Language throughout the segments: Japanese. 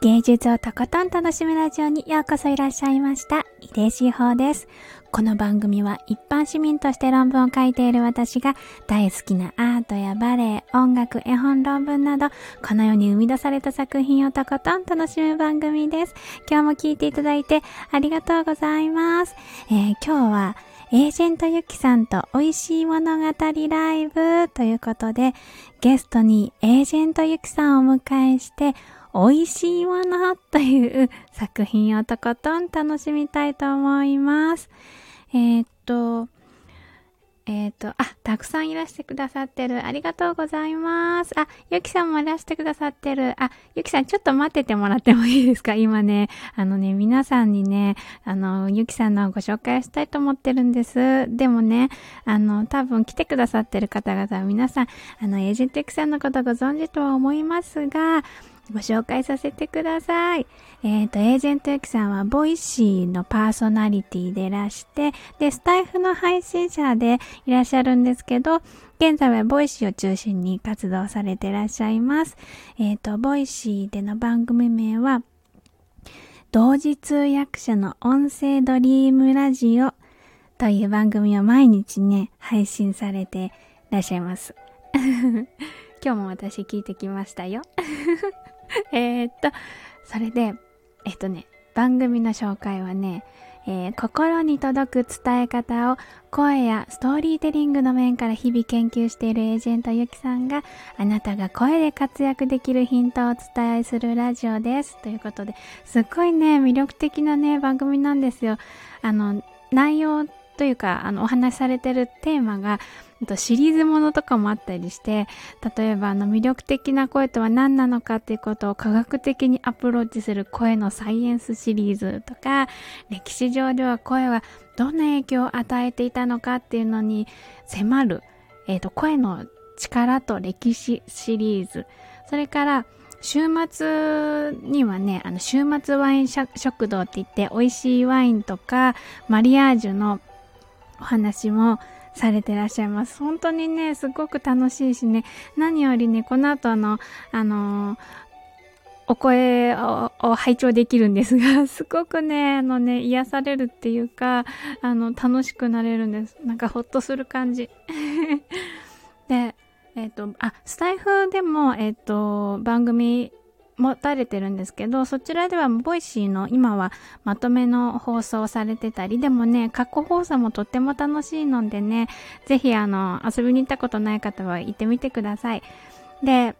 芸術をとことん楽しむラジオにようこそいらっしゃいました。井出志保です。この番組は一般市民として論文を書いている私が大好きなアートやバレエ、音楽、絵本、論文など、この世に生み出された作品をとことん楽しむ番組です。今日も聴いていただいてありがとうございます。えー、今日はエージェントゆきさんと美味しい物語ライブということで、ゲストにエージェントゆきさんをお迎えして、美味しいものという作品をとことん楽しみたいと思います。えー、っと、えっ、と、あ、たくさんいらしてくださってる。ありがとうございます。あ、ゆきさんもいらしてくださってる。あ、ゆきさんちょっと待っててもらってもいいですか？今ね、あのね、皆さんにね、あの、ゆきさんのご紹介したいと思ってるんです。でもね、あの、多分来てくださってる方々は皆さん、あの、エージェントゆきさんのことご存知とは思いますが、ご紹介させてください。えっ、ー、と、エージェントユキさんは、ボイシーのパーソナリティでいらして、で、スタイフの配信者でいらっしゃるんですけど、現在はボイシーを中心に活動されていらっしゃいます。えっ、ー、と、ボイシーでの番組名は、同時通訳者の音声ドリームラジオという番組を毎日ね、配信されていらっしゃいます。今日も私聞いてきましたよ。えっと、それで、えっとね、番組の紹介はね、えー、心に届く伝え方を声やストーリーテリングの面から日々研究しているエージェントゆきさんがあなたが声で活躍できるヒントをお伝えするラジオです。ということで、すっごいね、魅力的なね、番組なんですよ。あの、内容というか、あの、お話しされてるテーマが、とシリーズものとかもあったりして、例えばあの魅力的な声とは何なのかっていうことを科学的にアプローチする声のサイエンスシリーズとか、歴史上では声はどんな影響を与えていたのかっていうのに迫る、えっ、ー、と、声の力と歴史シリーズ。それから、週末にはね、あの、週末ワイン食堂って言って、美味しいワインとか、マリアージュのお話もされてらっしゃいます。本当にね、すごく楽しいしね、何よりね、この後の、あのー、お声を拝聴できるんですが、すごくね、あのね、癒されるっていうか、あの、楽しくなれるんです。なんかほっとする感じ。で、えっ、ー、と、あ、スタイフでも、えっ、ー、と、番組持たれてるんですけど、そちらではボイシーの今はまとめの放送されてたり、でもね、過去放送もとっても楽しいのでね、ぜひあの、遊びに行ったことない方は行ってみてください。で、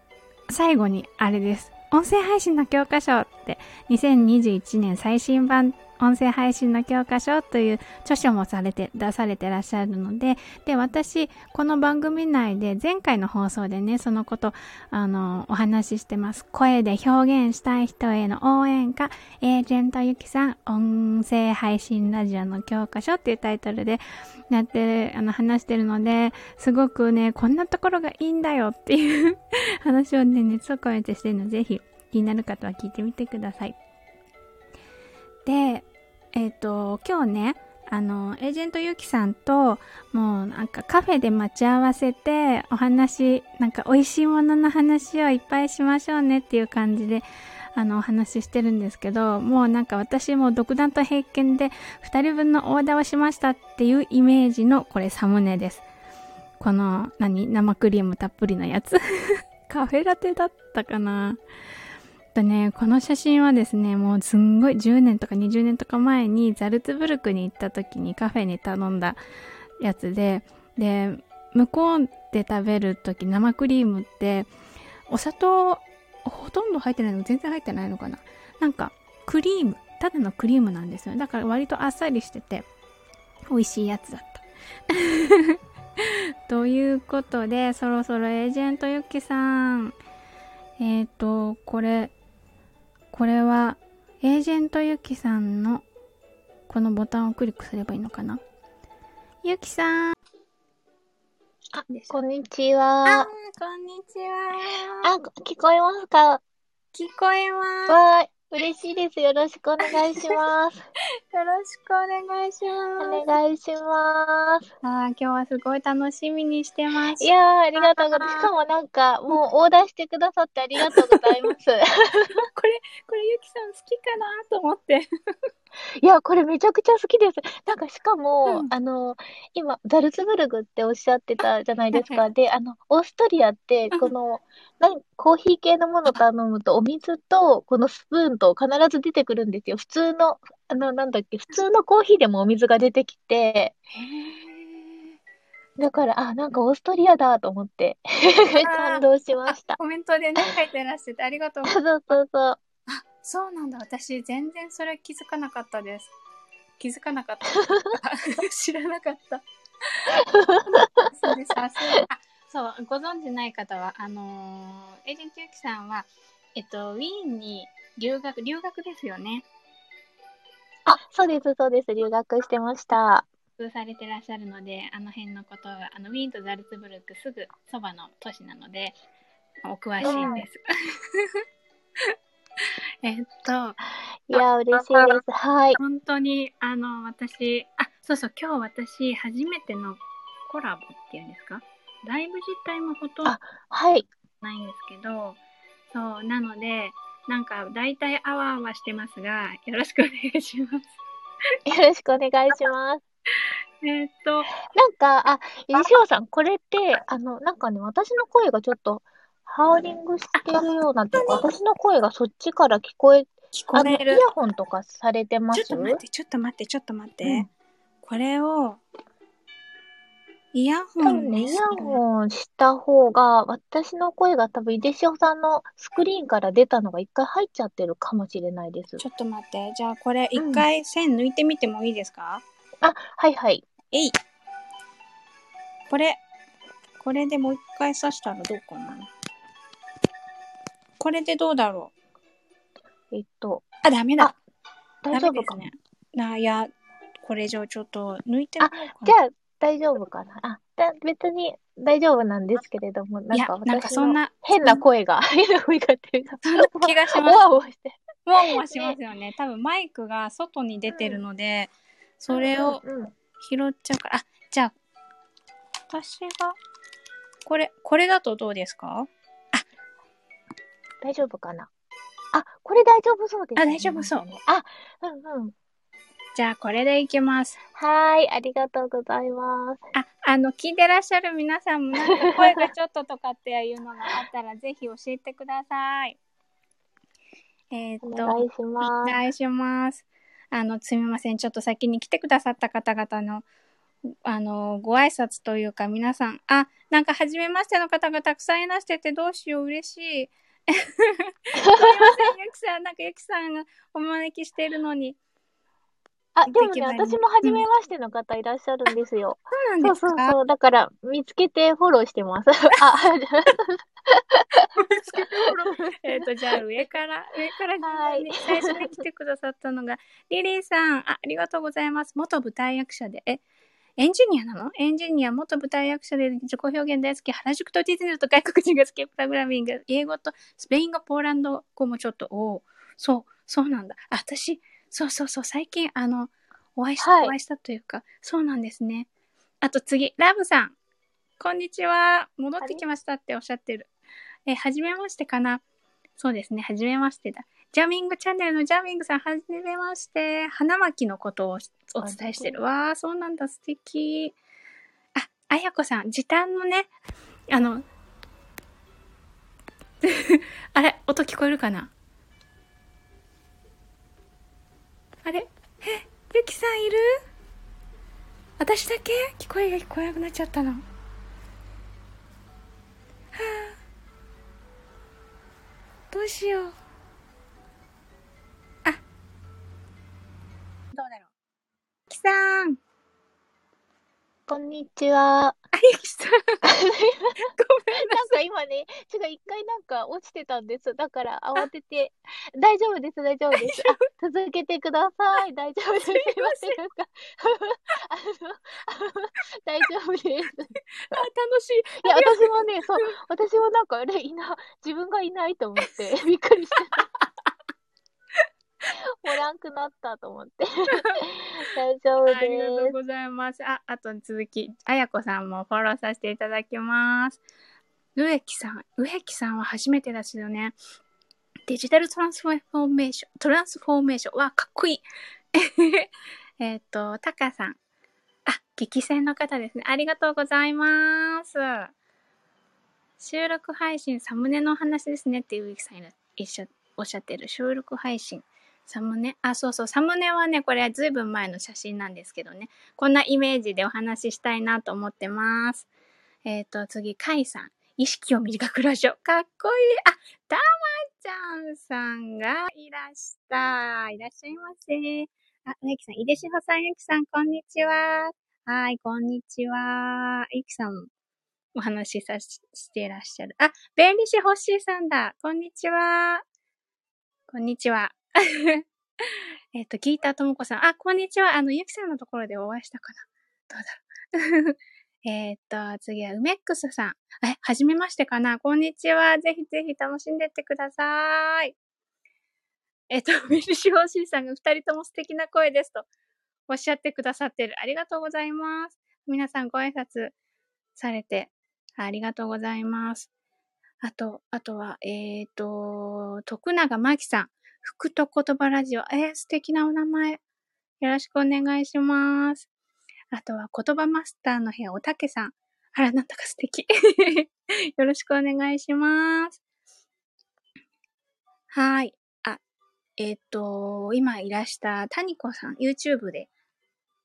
最後にあれです。音声配信の教科書って2021年最新版音声配信の教科書という著書もされて、出されてらっしゃるので、で、私、この番組内で前回の放送でね、そのこと、あの、お話ししてます。声で表現したい人への応援歌、エージェントゆきさん、音声配信ラジオの教科書っていうタイトルでやってる、あの、話してるので、すごくね、こんなところがいいんだよっていう 話をね、熱を込めてしてるので、ぜひ気になる方は聞いてみてください。で、えっ、ー、と、今日ね、あの、エージェントゆきさんと、もうなんかカフェで待ち合わせて、お話、なんか美味しいものの話をいっぱいしましょうねっていう感じで、あの、お話ししてるんですけど、もうなんか私も独断と偏見で、2人分のオーダーをしましたっていうイメージの、これサムネです。この、何？生クリームたっぷりのやつ。カフェラテだったかな？とね、この写真はですね、もうすんごい10年とか20年とか前にザルツブルクに行った時にカフェに頼んだやつで、で、向こうで食べる時生クリームってお砂糖ほとんど入ってないの全然入ってないのかななんかクリーム、ただのクリームなんですよね。だから割とあっさりしてて美味しいやつだった。ということで、そろそろエージェントゆきさん、えっ、ー、と、これ、これはエージェントゆきさんのこのボタンをクリックすればいいのかな？ゆきさん。あ、こんにちは。あ、こんにちは。あ、聞こえますか？聞こえます。わ嬉しいです。よろしくお願いします。よろしくお願いします。お願いします。あ今日はすごい楽しみにしてます。いやー、ありがとうございます。しかもなんか、もうオーダーしてくださってありがとうございます。これゆきさん好きかなと思って。いや、これめちゃくちゃ好きです。なんかしかも、うん、あの、今、ザルツブルグっておっしゃってたじゃないですか。で、あの、オーストリアって、この、なコーヒー系のもの頼むと、お水と、このスプーンと必ず出てくるんですよ。普通の、あの、なんだっけ、普通のコーヒーでもお水が出てきて、だから、あ、なんかオーストリアだと思って 感動しました。コメントでね、書いてらっしゃってありがとうございます。そうそうそう。あ、そうなんだ。私、全然それ気づかなかったです。気づかなかった。知らなかった。そうです。あ、そう、ご存知ない方は、あのー、エージェントユキさんは、えっと、ウィーンに留学、留学ですよね。あ、そうです、そうです。留学してました。されてらっしゃるので、あの辺のことが、あの、ウィーンとザルツブルクすぐそばの都市なので、お詳しいです。えっと。いや、嬉しいです。はい。本当に、あの、私、あ、そうそう、今日私、初めてのコラボっていうんですか？ライブ自体もほとんどはいないんですけど、そう、なので、なんか、大体あわあわしてますが、よろしくお願いします。よろしくお願いします。えっと、なんか、あ、西尾さん、これって、あの、なんかね、私の声がちょっと、ハウリングしてるような私の声がそっちから聞こえ、聞こえる。イヤホンとかされてます？ちょっと待って、ちょっと待って、ちょっと待って。うん、これを、イヤホンね、イヤホンした方が、私の声が多分、井出潮さんのスクリーンから出たのが一回入っちゃってるかもしれないです。ちょっと待って。じゃあ、これ一回線抜いてみてもいいですか、うん、あ、はいはい。えい。これ、これでもう一回刺したらどうかな？これでどうだろう？えっと。あ、ダメだ。大丈夫かね。な、いや、これ以上ちょっと抜いてあ、じゃあ大丈夫かな？あ、だ別に大丈夫なんですけれども、なんか私の変な声が、変な声がっていうか、そんな気がします。わわして。わわしますよね。多分マイクが外に出てるので、それを拾っちゃうから。あ、じゃあ、私が、これ、これだとどうですか？大丈夫かな？あ、これ大丈夫そうです、ね、あ、大丈夫そう。あ、うんうん。じゃあ、これでいきます。はい、ありがとうございます。あ、あの、聞いてらっしゃる皆さんも、なんか声がちょっととかっていうのがあったら、ぜひ教えてください。えっ、と、お願いします。お願いします。あの、すみません。ちょっと先に来てくださった方々の、あの、ご挨拶というか、皆さん、あ、なんか、初めましての方がたくさんいらしてて、どうしよう、嬉しい。すみません、ゆきさん、なんかゆきさんがお招きしてるのに。あ、でもね、私も初めましての方いらっしゃるんですよ。そうなんですか？そうそうそう。だから、見つけてフォローしてます。あ、見つけてフォロー。えっと、じゃあ上から、上から、はい、最初に来てくださったのが、リリーさん、あ、ありがとうございます。元舞台役者で、え、エンジニアなの？エンジニア、元舞台役者で自己表現大好き、原宿とディズニーと外国人が好き、プログラミング、英語とスペイン語、ポーランド語もちょっと、おそう、そうなんだ。あ、私、そうそうそう、最近、あの、お会いした、はい、お会いしたというか、そうなんですね。あと次、ラブさん。こんにちは。戻ってきましたっておっしゃってる。え、はじめましてかな？そうですね、はじめましてだ。ジャミングチャンネルのジャミングさん、はじめまして。花巻のことをお伝えしてる。わー、そうなんだ、素敵。あ、あやこさん、時短のね、あの、あれ、音聞こえるかな？あれ？え、ゆきさんいる？私だけ？聞こえが聞こえなくなっちゃったの。はあ、どうしよう。きさん。こんにちは。あゆきさん。ごめんなさい。なんか今ね、ちょっと一回なんか落ちてたんです。だから慌てて、大丈夫です、大丈夫です。あ、続けてください。大丈夫です。すいません。なん か、あの、大丈夫です。あ、楽しい。いや、私もね、そう、私もなんか、あれ、いな、自分がいないと思って、びっくりしてた。おらんくなったと思って。大丈夫です。ありがとうございます。あ、あと続き、あやこさんもフォローさせていただきます。植木さん、植木さんは初めてですよね。デジタルトランスフォーメーション、トランスフォーメーション。わ、かっこいい。えっと、タカさん。あ、激戦の方ですね。ありがとうございます。収録配信、サムネの話ですねって植木さん一緒、おっしゃってる。収録配信。サムネ？あ、そうそう。サムネはね、これはずいぶん前の写真なんですけどね。こんなイメージでお話ししたいなと思ってます。えっ、ー、と、次、カイさん。意識を短くラジオ。かっこいい。あ、たまちゃんさんがいらした。いらっしゃいませ。あ、植木さん、井出志保さん、ゆきさん、こんにちは。はい、こんにちは。ゆきさん、お話しさしていらっしゃる。あ、弁理士ホッシーさんだ。こんにちは。こんにちは。えっと、ギータともこさん。あ、こんにちは。あの、ゆきさんのところでお会いしたかなどうだろう。えっと、次は、梅ックスさん。え、はじめましてかなこんにちは。ぜひぜひ楽しんでってください。えっと、メルシホーシーさんが二人とも素敵な声ですとおっしゃってくださってる。ありがとうございます。皆さんご挨拶されてありがとうございます。あと、あとは、えっ、ー、と、徳永真紀さん。福と言葉ラジオ。えー、素敵なお名前。よろしくお願いします。あとは、言葉マスターの部屋、おたけさん。あら、なんだか素敵。よろしくお願いします。はい。あ、えっ、ー、と、今いらしたタニコさん、YouTube で、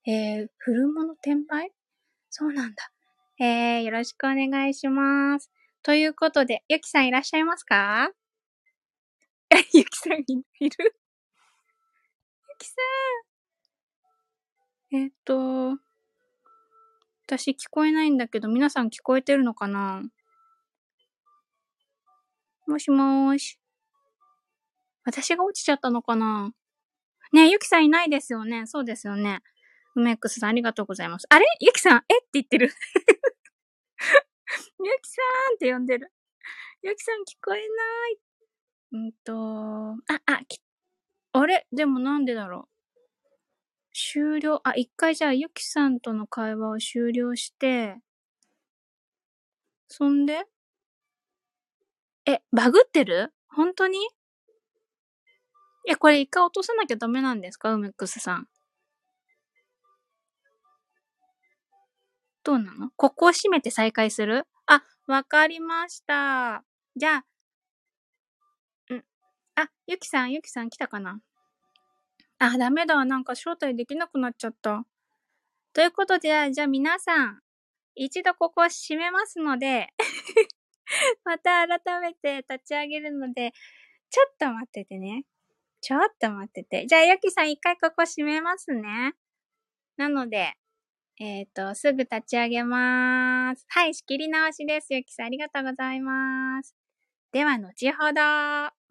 えー、古物転売？そうなんだ。えー、よろしくお願いします。ということで、ゆきさんいらっしゃいますか？ゆきさんいる？ゆきさん。えっ、と、私聞こえないんだけど、皆さん聞こえてるのかな？もしもーし。私が落ちちゃったのかな？ねえ、ゆきさんいないですよね？そうですよね。梅ックスさんありがとうございます。あれ？ゆきさんえ？って言ってる。ゆきさんって呼んでる。ゆきさん聞こえない。うんと、あ、あ、き、あれ？でもなんでだろう？終了？あ、一回じゃあ、ゆきさんとの会話を終了して、そんで？え、バグってる？本当に？え、これ一回落とさなきゃダメなんですか？梅クスさん。どうなの？ここを閉めて再開する？あ、わかりました。じゃあ、あ、ゆきさん、ゆきさん来たかな？あ、ダメだ。なんか招待できなくなっちゃった。ということで、じゃあ皆さん、一度ここ閉めますので また改めて立ち上げるので、ちょっと待っててね。ちょっと待ってて。じゃあ、ゆきさん一回ここ閉めますね。なので、えっ、ー、と、すぐ立ち上げまーす。はい、仕切り直しです。ゆきさん、ありがとうございます。では、後ほど。